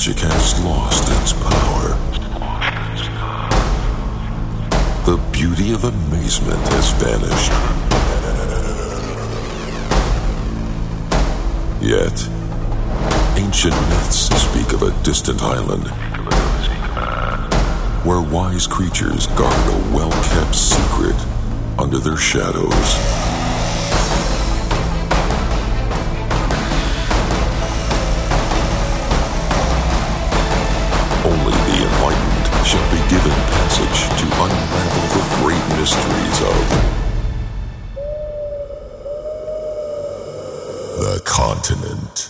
magic has lost its power. The beauty of amazement has vanished. Yet, ancient myths speak of a distant island where wise creatures guard a well kept secret under their shadows. Mysteries of the Qontinent.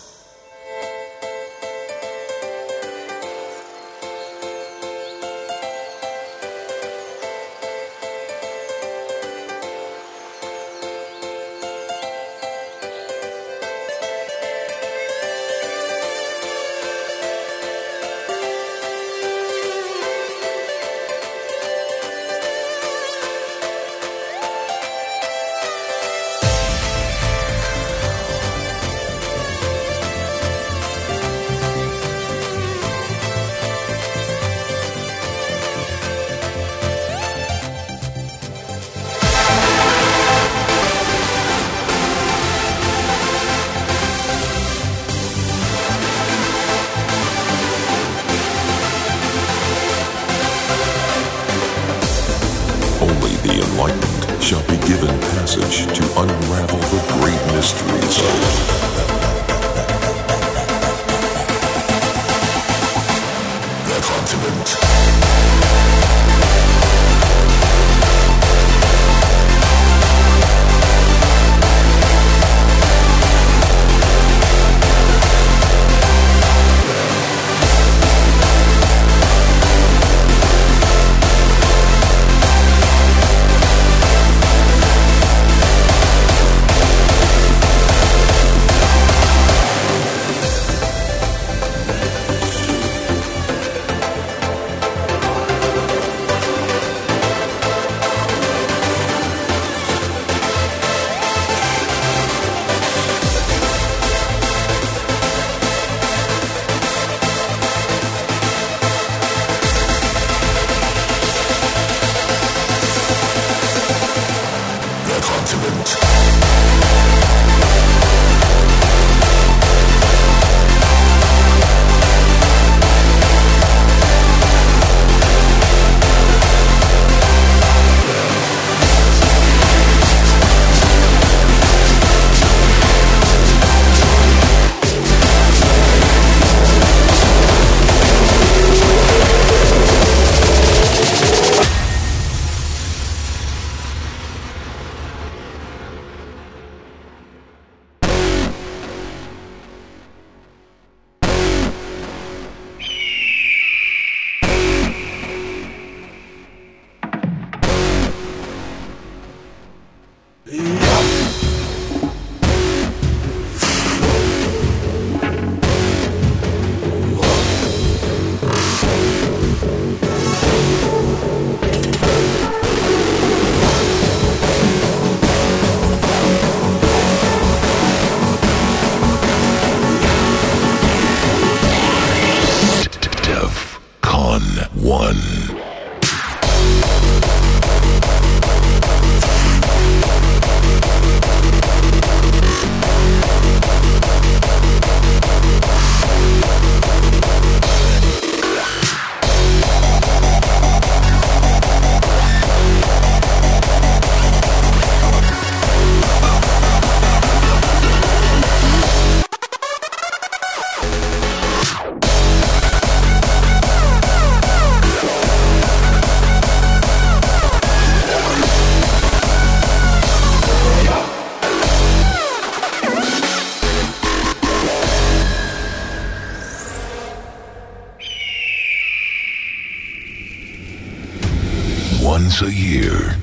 Once a year,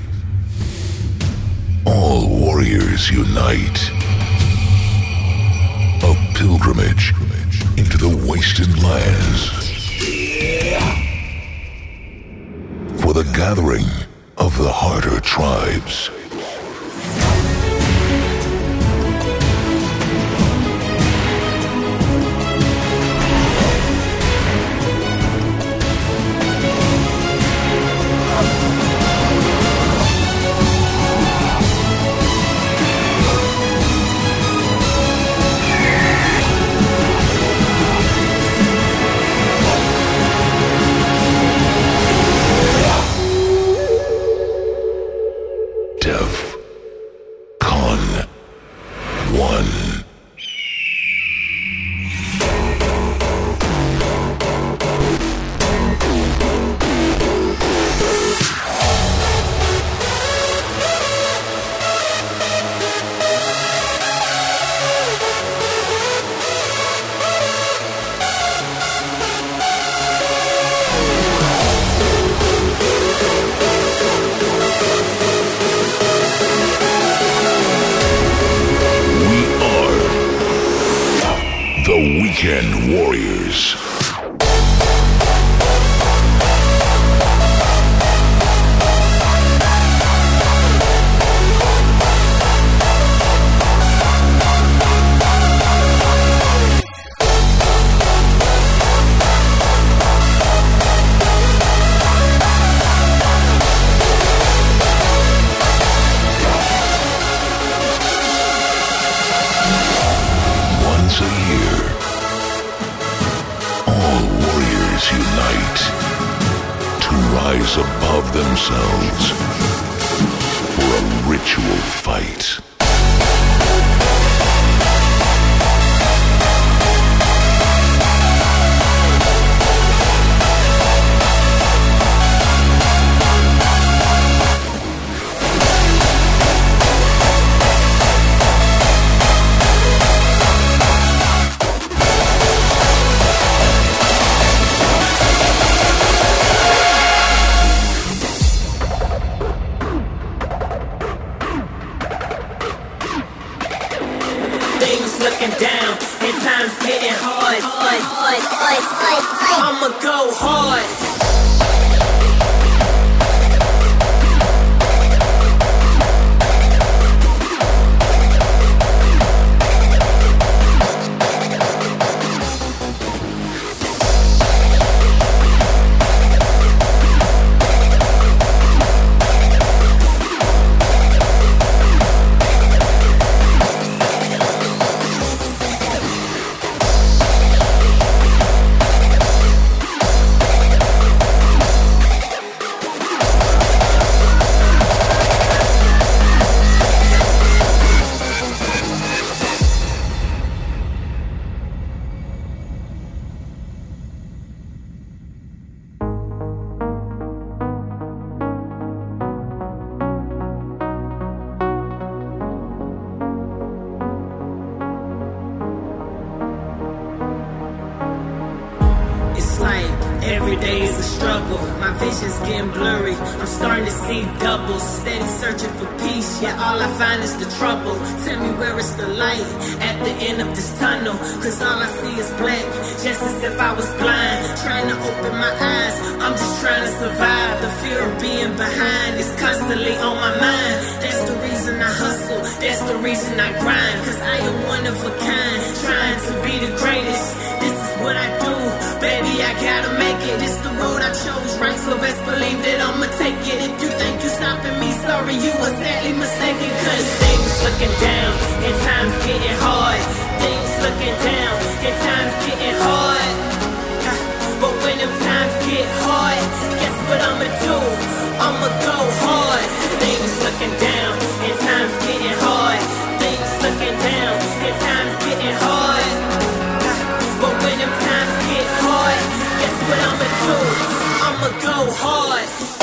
all warriors unite. A pilgrimage into the wasted lands. For the gathering of the harder tribes. Go hard.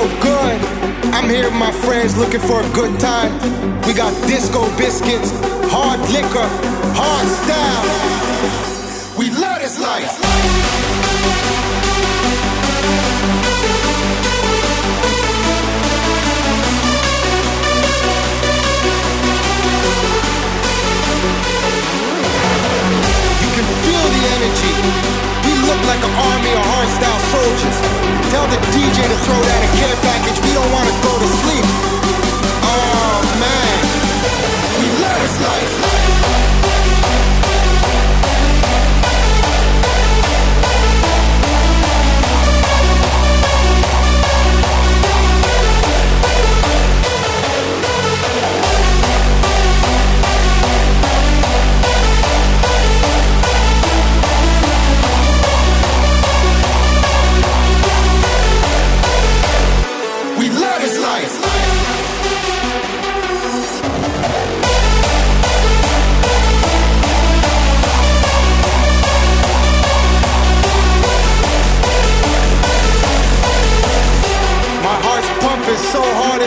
So good. I'm here with my friends looking for a good time. We got disco biscuits, hard liquor, hard style. We love this life. You can feel the energy We look like an army of hardstyle soldiers. Tell the DJ to throw that a care package. We don't wanna go to sleep. Oh man, we love life.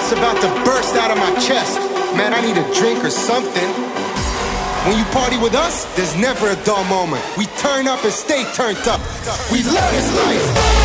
It's about to burst out of my chest. Man, I need a drink or something. When you party with us, there's never a dull moment. We turn up and stay turned up. We love this life.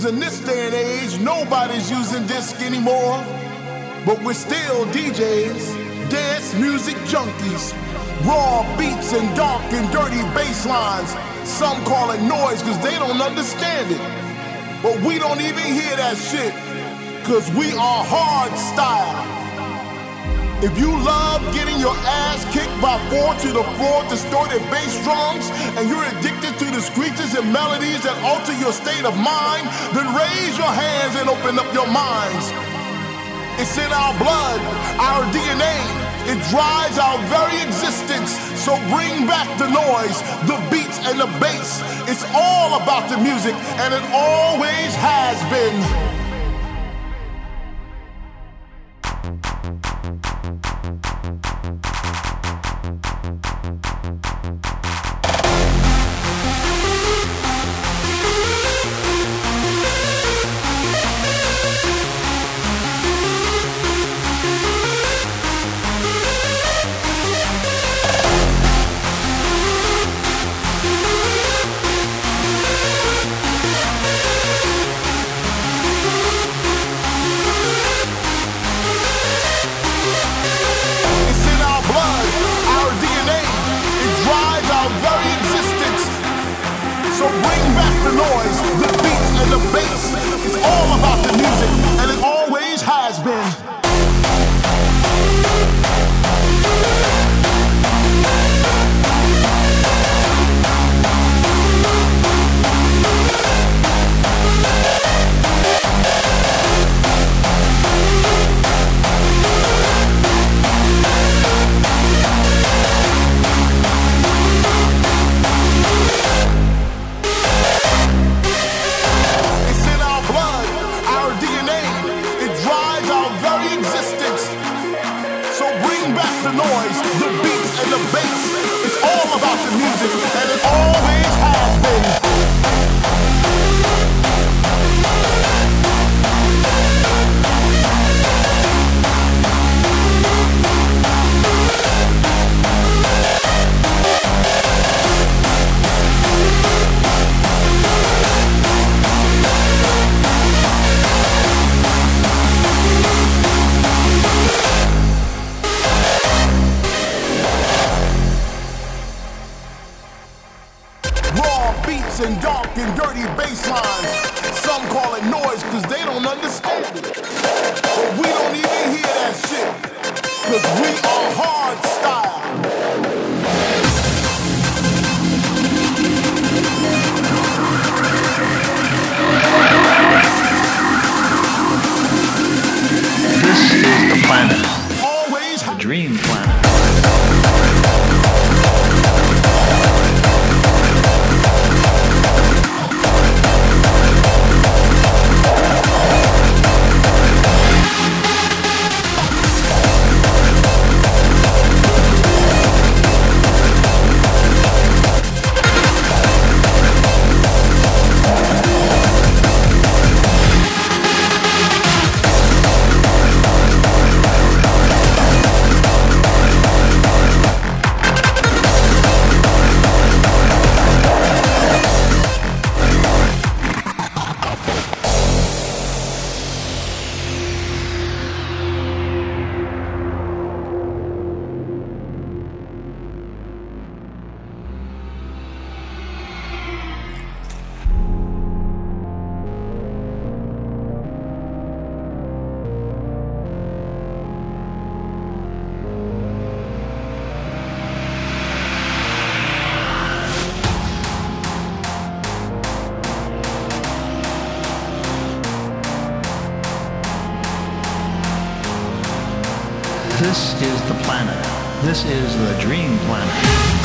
Because in this day and age, nobody's using disc anymore. But we're still DJs, dance music junkies, raw beats and dark and dirty bass lines. Some call it noise because they don't understand it. But we don't even hear that shit because we are hard style. If you love getting your ass kicked by four to the floor distorted bass drums, and you're addicted to the screeches and melodies that alter your state of mind, then raise your hands and open up your minds. It's in our blood, our DNA. It drives our very existence. So bring back the noise, the beats, and the bass. It's all about the music, and it always has been. This is the planet. This is the dream planet.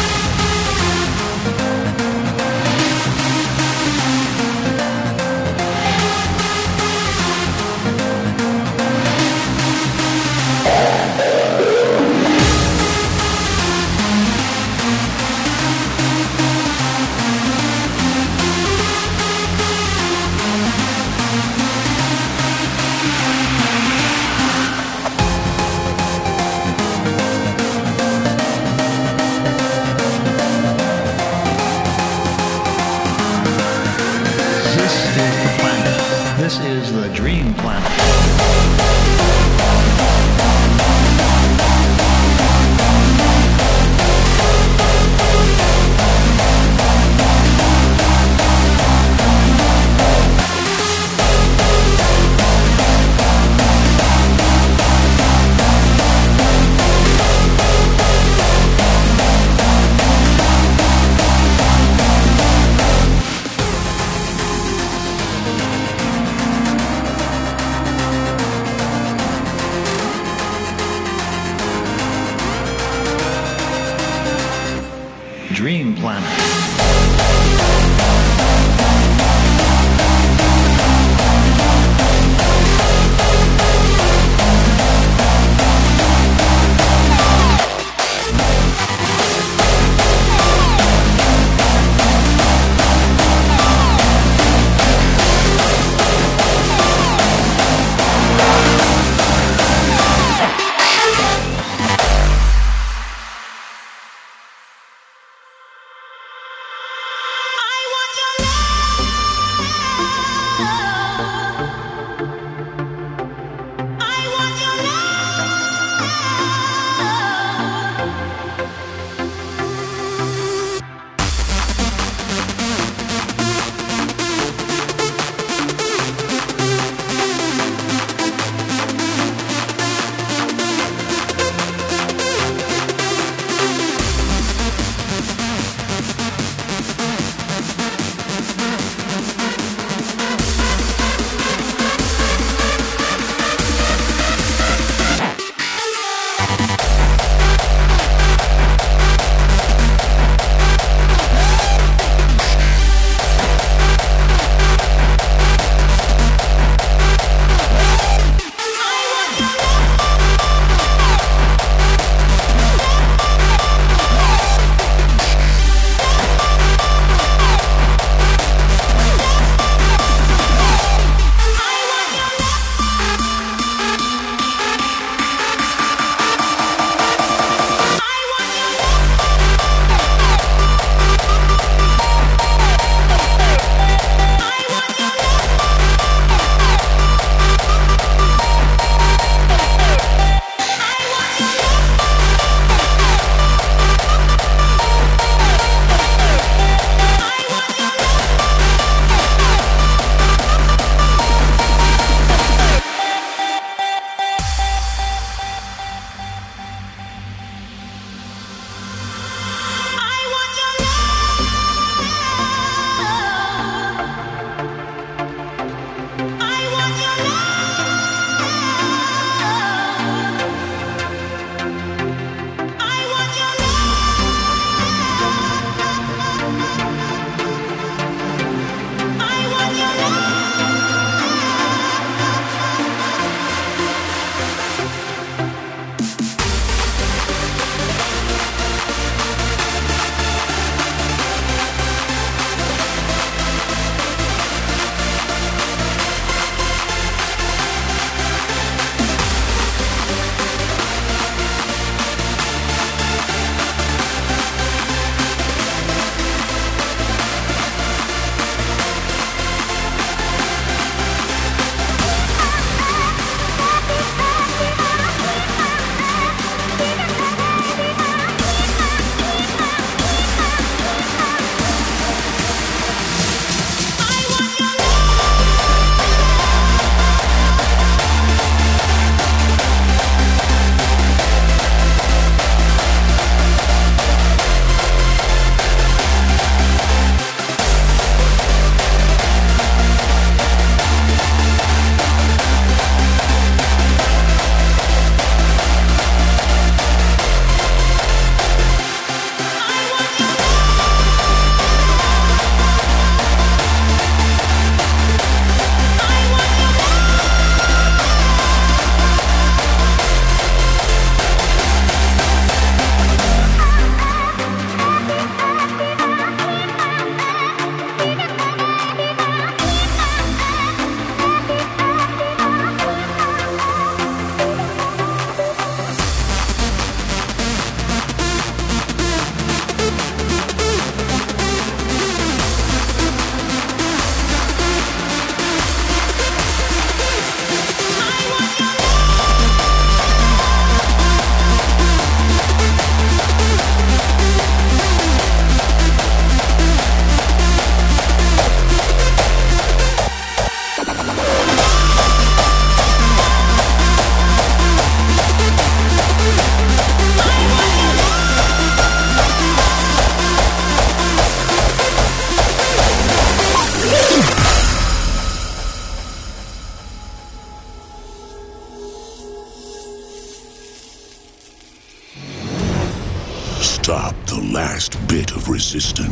Bit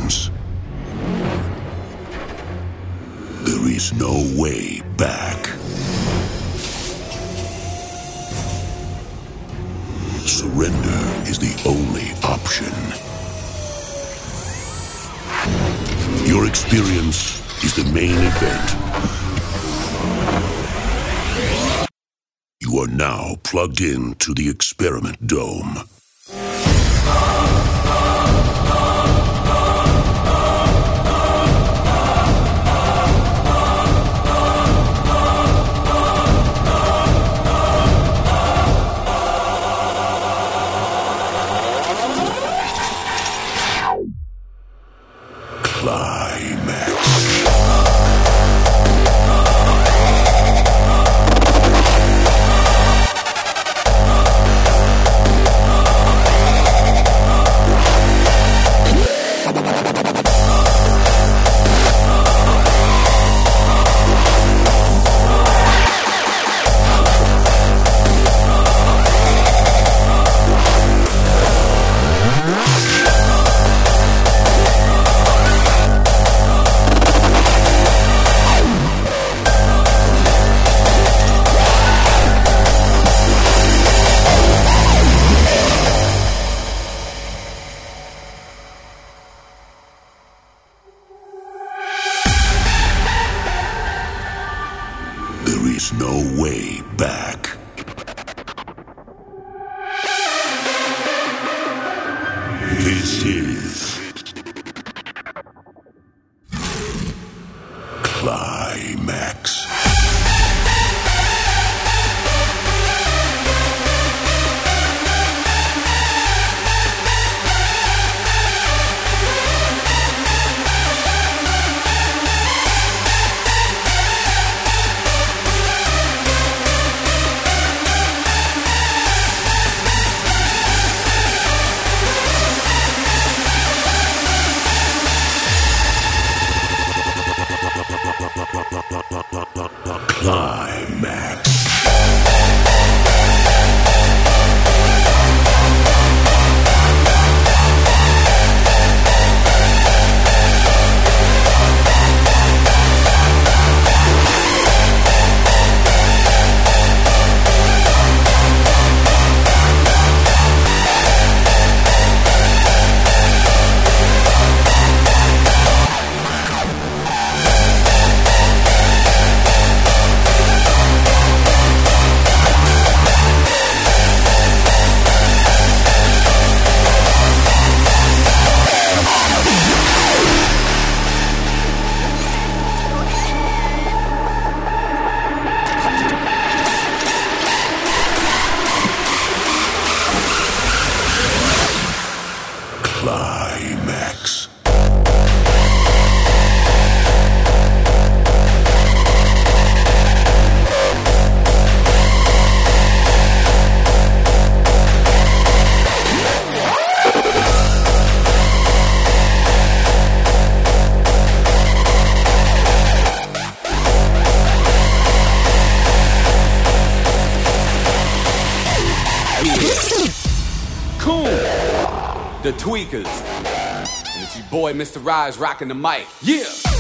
Mr. Rise rocking the mic. Yeah!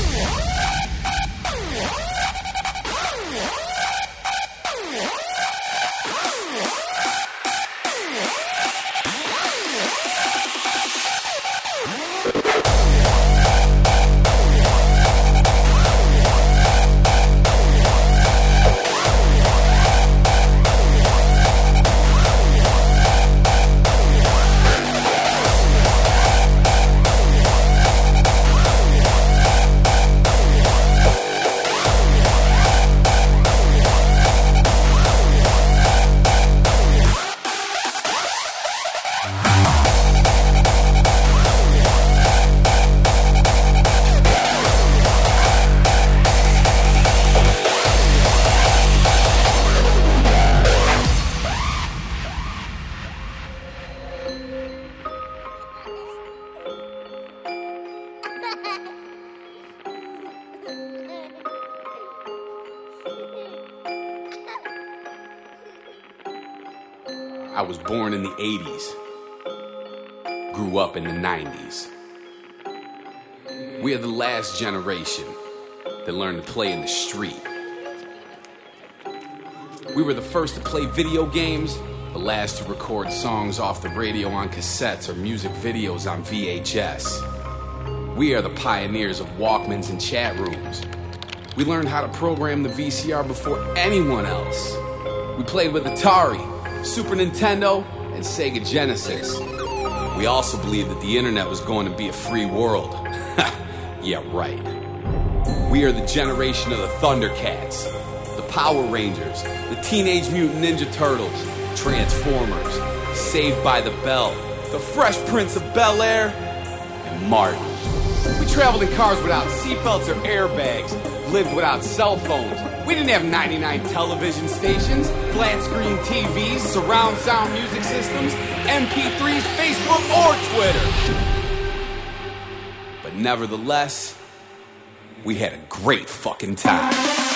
80s grew up in the 90s. We are the last generation that learned to play in the street. We were the first to play video games, the last to record songs off the radio on cassettes or music videos on VHS. We are the pioneers of Walkmans and chat rooms. We learned how to program the VCR before anyone else. We played with Atari, Super Nintendo, and Sega Genesis. We also believed that the internet was going to be a free world. yeah, right. We are the generation of the Thundercats, the Power Rangers, the Teenage Mutant Ninja Turtles, Transformers, Saved by the Bell, the Fresh Prince of Bel Air, and Martin. We traveled in cars without seatbelts or airbags, lived without cell phones. We didn't have 99 television stations, flat screen TVs, surround sound music systems, MP3s, Facebook, or Twitter. But nevertheless, we had a great fucking time.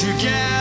together.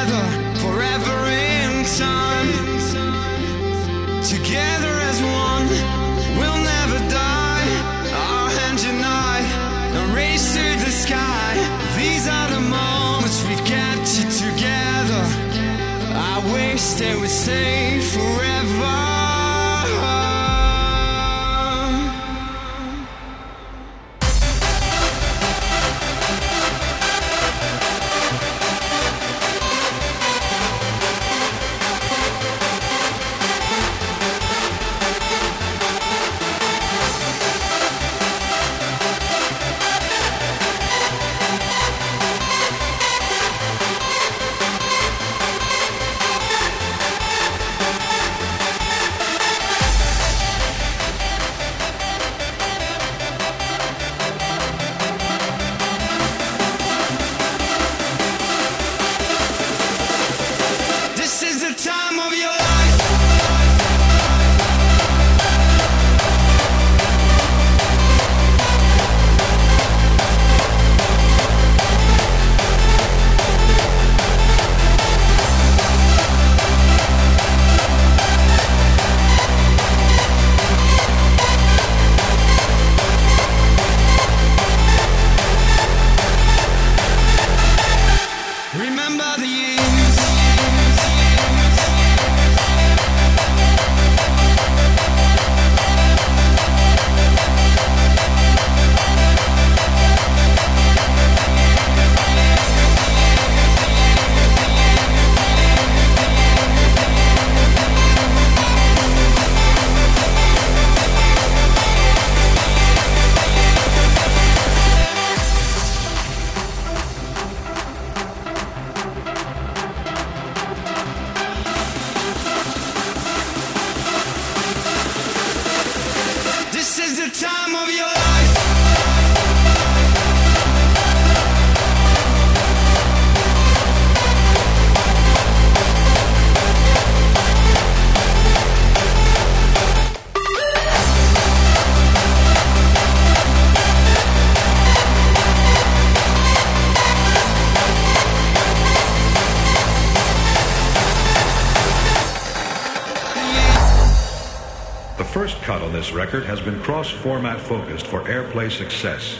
this record has been cross-format focused for airplay success.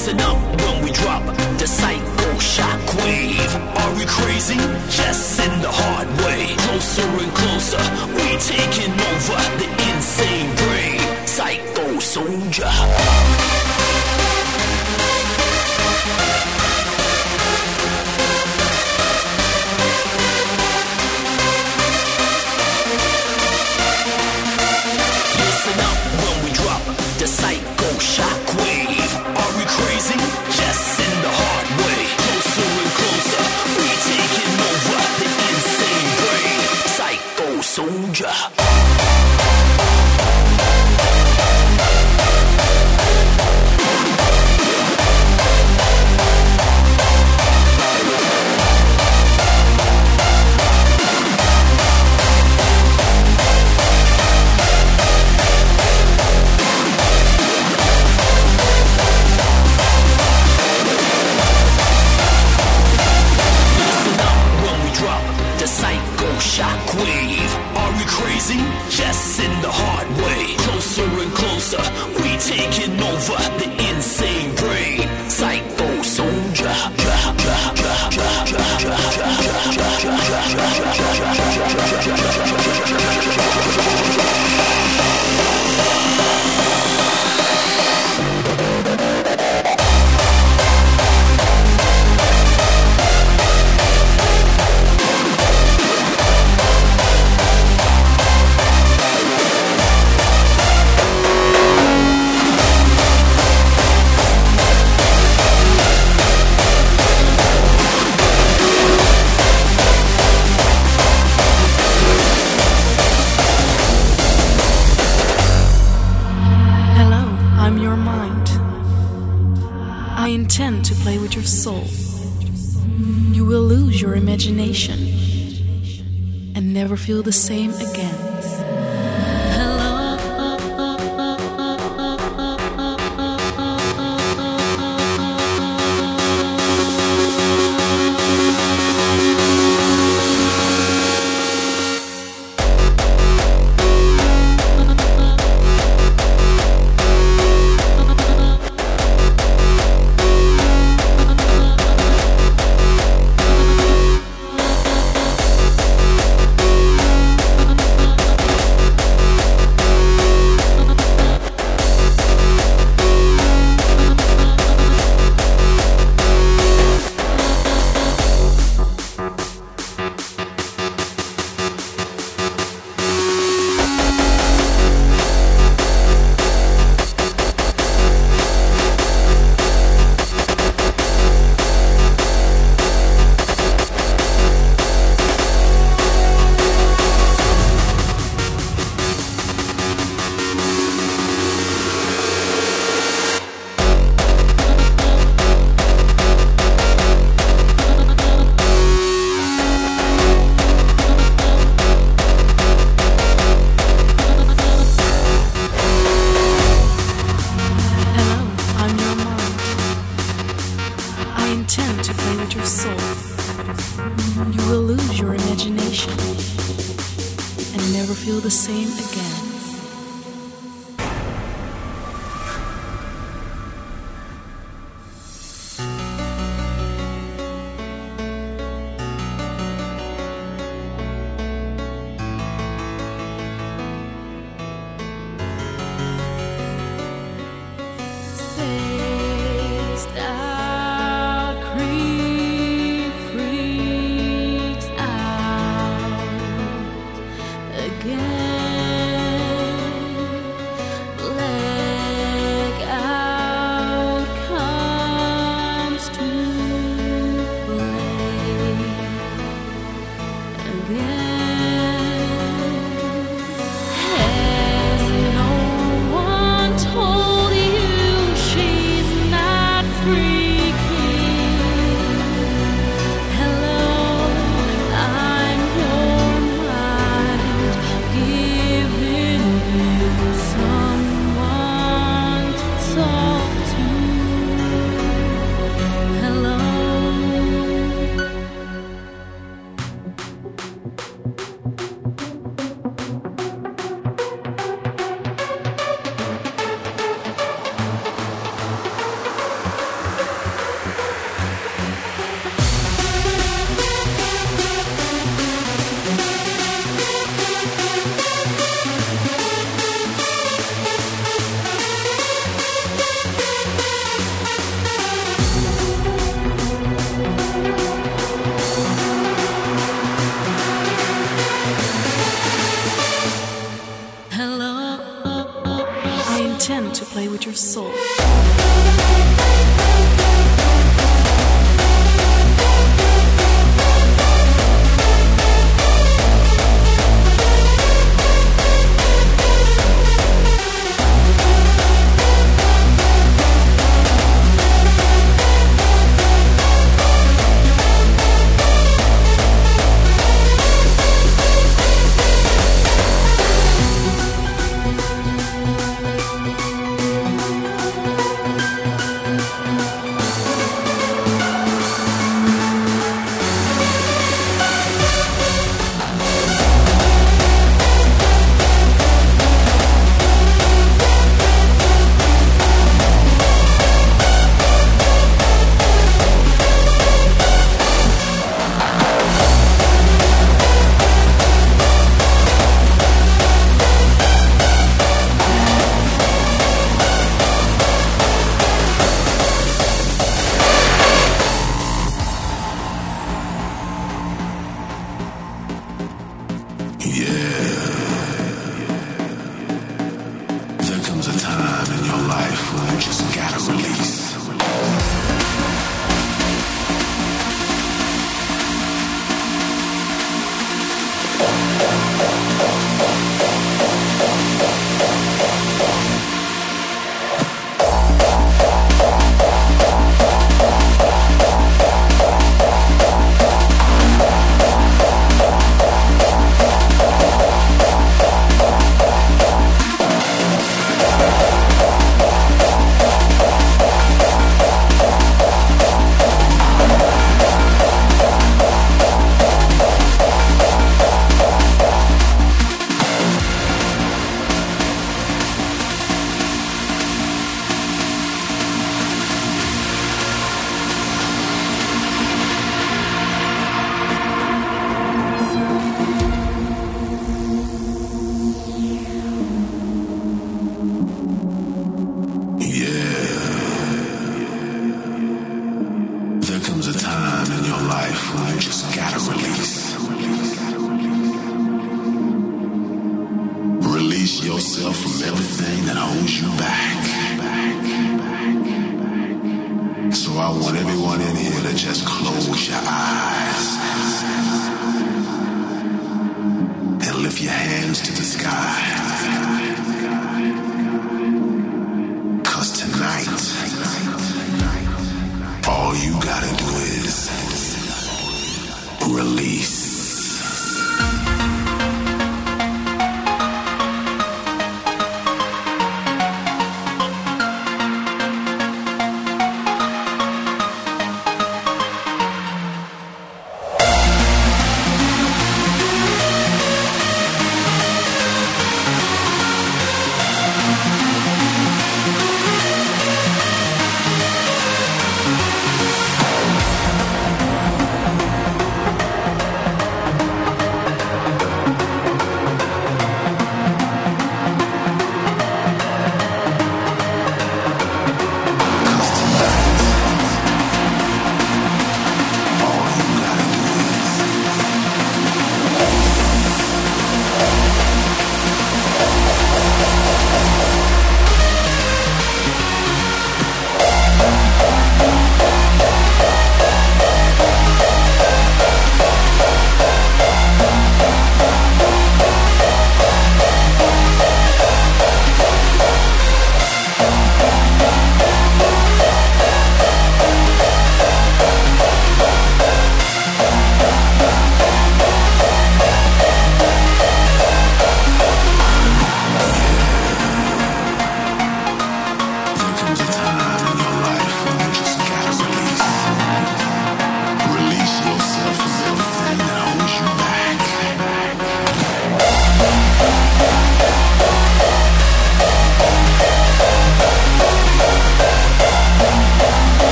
listen up when we drop the psycho shockwave. Are we crazy? Yes, in the hard way. Closer and closer, we taking over the insane brain. Psycho soldier.